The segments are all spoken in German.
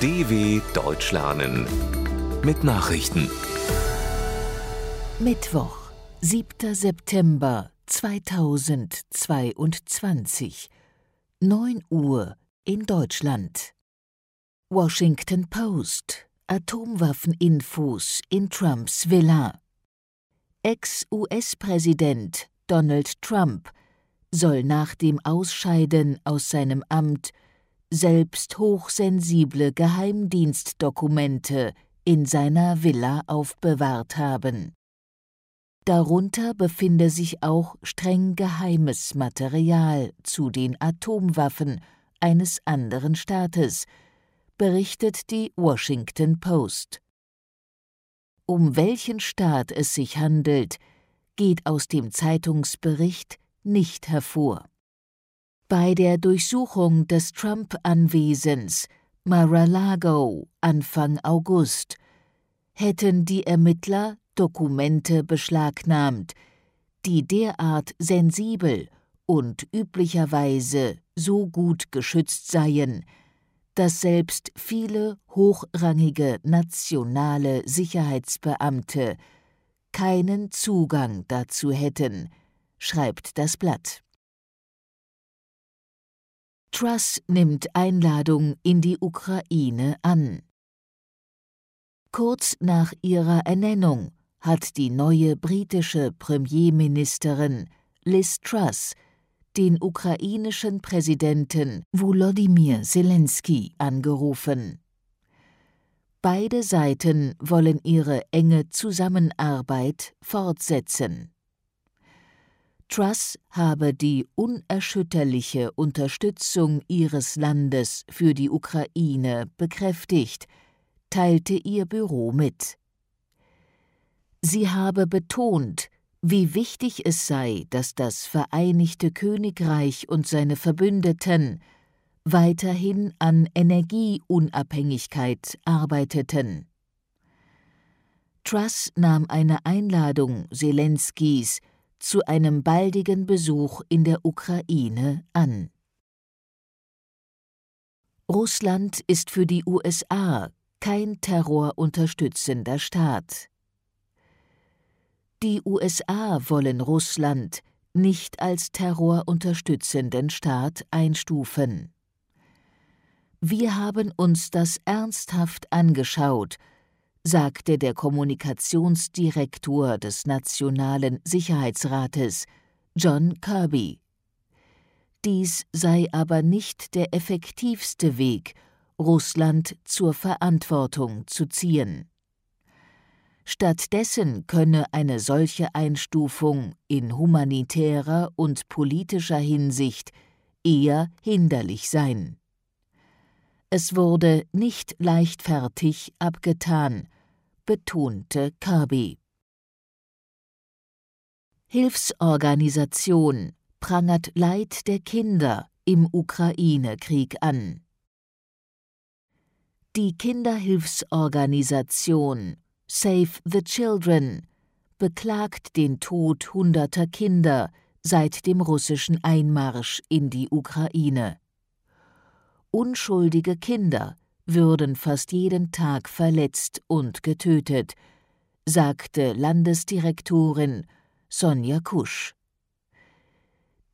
DW Deutsch lernen mit Nachrichten. Mittwoch, 7. September 2022, 9 Uhr in Deutschland. Washington Post. Atomwaffeninfos in Trumps Villa. Ex-US-Präsident Donald Trump soll nach dem Ausscheiden aus seinem Amt selbst hochsensible Geheimdienstdokumente in seiner Villa aufbewahrt haben. Darunter befinde sich auch streng geheimes Material zu den Atomwaffen eines anderen Staates, berichtet die Washington Post. Um welchen Staat es sich handelt, geht aus dem Zeitungsbericht nicht hervor. Bei der Durchsuchung des Trump-Anwesens Mar-a-Lago Anfang August hätten die Ermittler Dokumente beschlagnahmt, die derart sensibel und üblicherweise so gut geschützt seien, dass selbst viele hochrangige nationale Sicherheitsbeamte keinen Zugang dazu hätten, schreibt das Blatt. Truss nimmt Einladung in die Ukraine an. Kurz nach ihrer Ernennung hat die neue britische Premierministerin Liz Truss den ukrainischen Präsidenten Volodymyr Zelensky angerufen. Beide Seiten wollen ihre enge Zusammenarbeit fortsetzen. Truss habe die unerschütterliche Unterstützung ihres Landes für die Ukraine bekräftigt, teilte ihr Büro mit. Sie habe betont, wie wichtig es sei, dass das Vereinigte Königreich und seine Verbündeten weiterhin an Energieunabhängigkeit arbeiteten. Truss nahm eine Einladung Zelenskys zu einem baldigen Besuch in der Ukraine an. Russland ist für die USA kein terrorunterstützender Staat. Die USA wollen Russland nicht als terrorunterstützenden Staat einstufen. Wir haben uns das ernsthaft angeschaut sagte der Kommunikationsdirektor des Nationalen Sicherheitsrates, John Kirby. Dies sei aber nicht der effektivste Weg, Russland zur Verantwortung zu ziehen. Stattdessen könne eine solche Einstufung in humanitärer und politischer Hinsicht eher hinderlich sein. Es wurde nicht leichtfertig abgetan, betonte Kirby. Hilfsorganisation prangert Leid der Kinder im Ukraine-Krieg an. Die Kinderhilfsorganisation Save the Children beklagt den Tod hunderter Kinder seit dem russischen Einmarsch in die Ukraine. Unschuldige Kinder würden fast jeden Tag verletzt und getötet, sagte Landesdirektorin Sonja Kusch.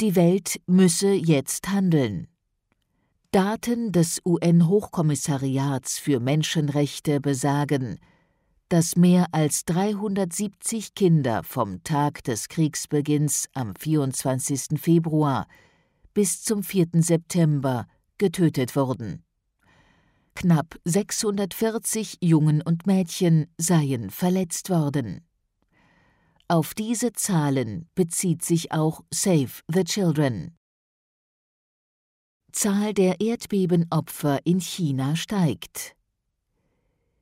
Die Welt müsse jetzt handeln. Daten des UN-Hochkommissariats für Menschenrechte besagen, dass mehr als 370 Kinder vom Tag des Kriegsbeginns am 24. Februar bis zum 4. September getötet wurden. Knapp 640 Jungen und Mädchen seien verletzt worden. Auf diese Zahlen bezieht sich auch Save the Children. Zahl der Erdbebenopfer in China steigt.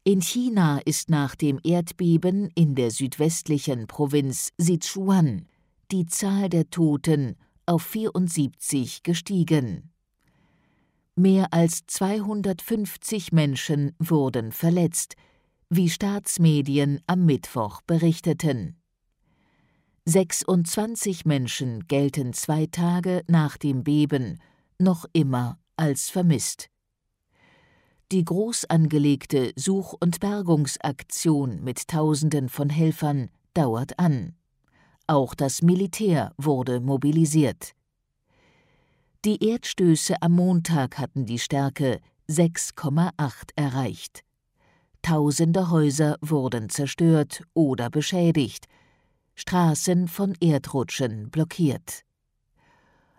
In China ist nach dem Erdbeben in der südwestlichen Provinz Sichuan die Zahl der Toten auf 74 gestiegen. Mehr als 250 Menschen wurden verletzt, wie Staatsmedien am Mittwoch berichteten. 26 Menschen gelten zwei Tage nach dem Beben noch immer als vermisst. Die groß angelegte Such- und Bergungsaktion mit Tausenden von Helfern dauert an. Auch das Militär wurde mobilisiert. Die Erdstöße am Montag hatten die Stärke 6,8 erreicht. Tausende Häuser wurden zerstört oder beschädigt, Straßen von Erdrutschen blockiert.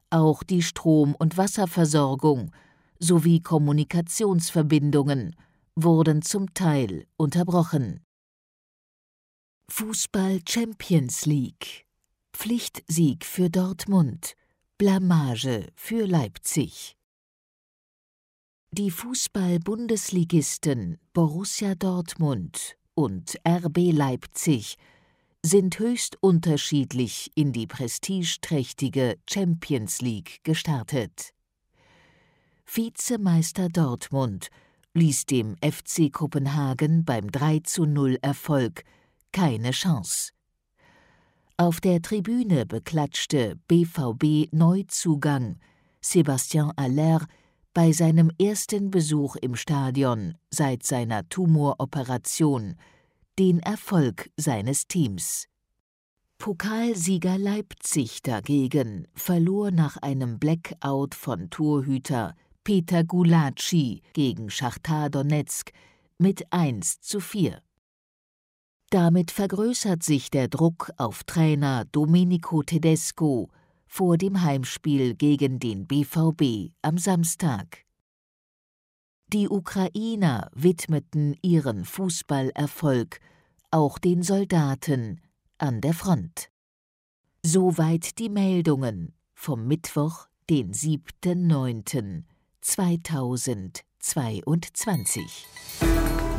Auch die Strom- und Wasserversorgung sowie Kommunikationsverbindungen wurden zum Teil unterbrochen. Fußball Champions League Pflichtsieg für Dortmund, Blamage für Leipzig. Die Fußball-Bundesligisten Borussia Dortmund und RB Leipzig sind höchst unterschiedlich in die prestigeträchtige Champions League gestartet. Vizemeister Dortmund ließ dem FC Kopenhagen beim 3:0 Erfolg keine Chance. Auf der Tribüne beklatschte BVB-Neuzugang Sébastien Aller bei seinem ersten Besuch im Stadion seit seiner Tumoroperation den Erfolg seines Teams. Pokalsieger Leipzig dagegen verlor nach einem Blackout von Torhüter Peter Gulacsi gegen Schachtar Donetsk mit 1 zu 4. Damit vergrößert sich der Druck auf Trainer Domenico Tedesco vor dem Heimspiel gegen den BVB am Samstag. Die Ukrainer widmeten ihren Fußballerfolg auch den Soldaten an der Front. Soweit die Meldungen vom Mittwoch, den 7.9.2022.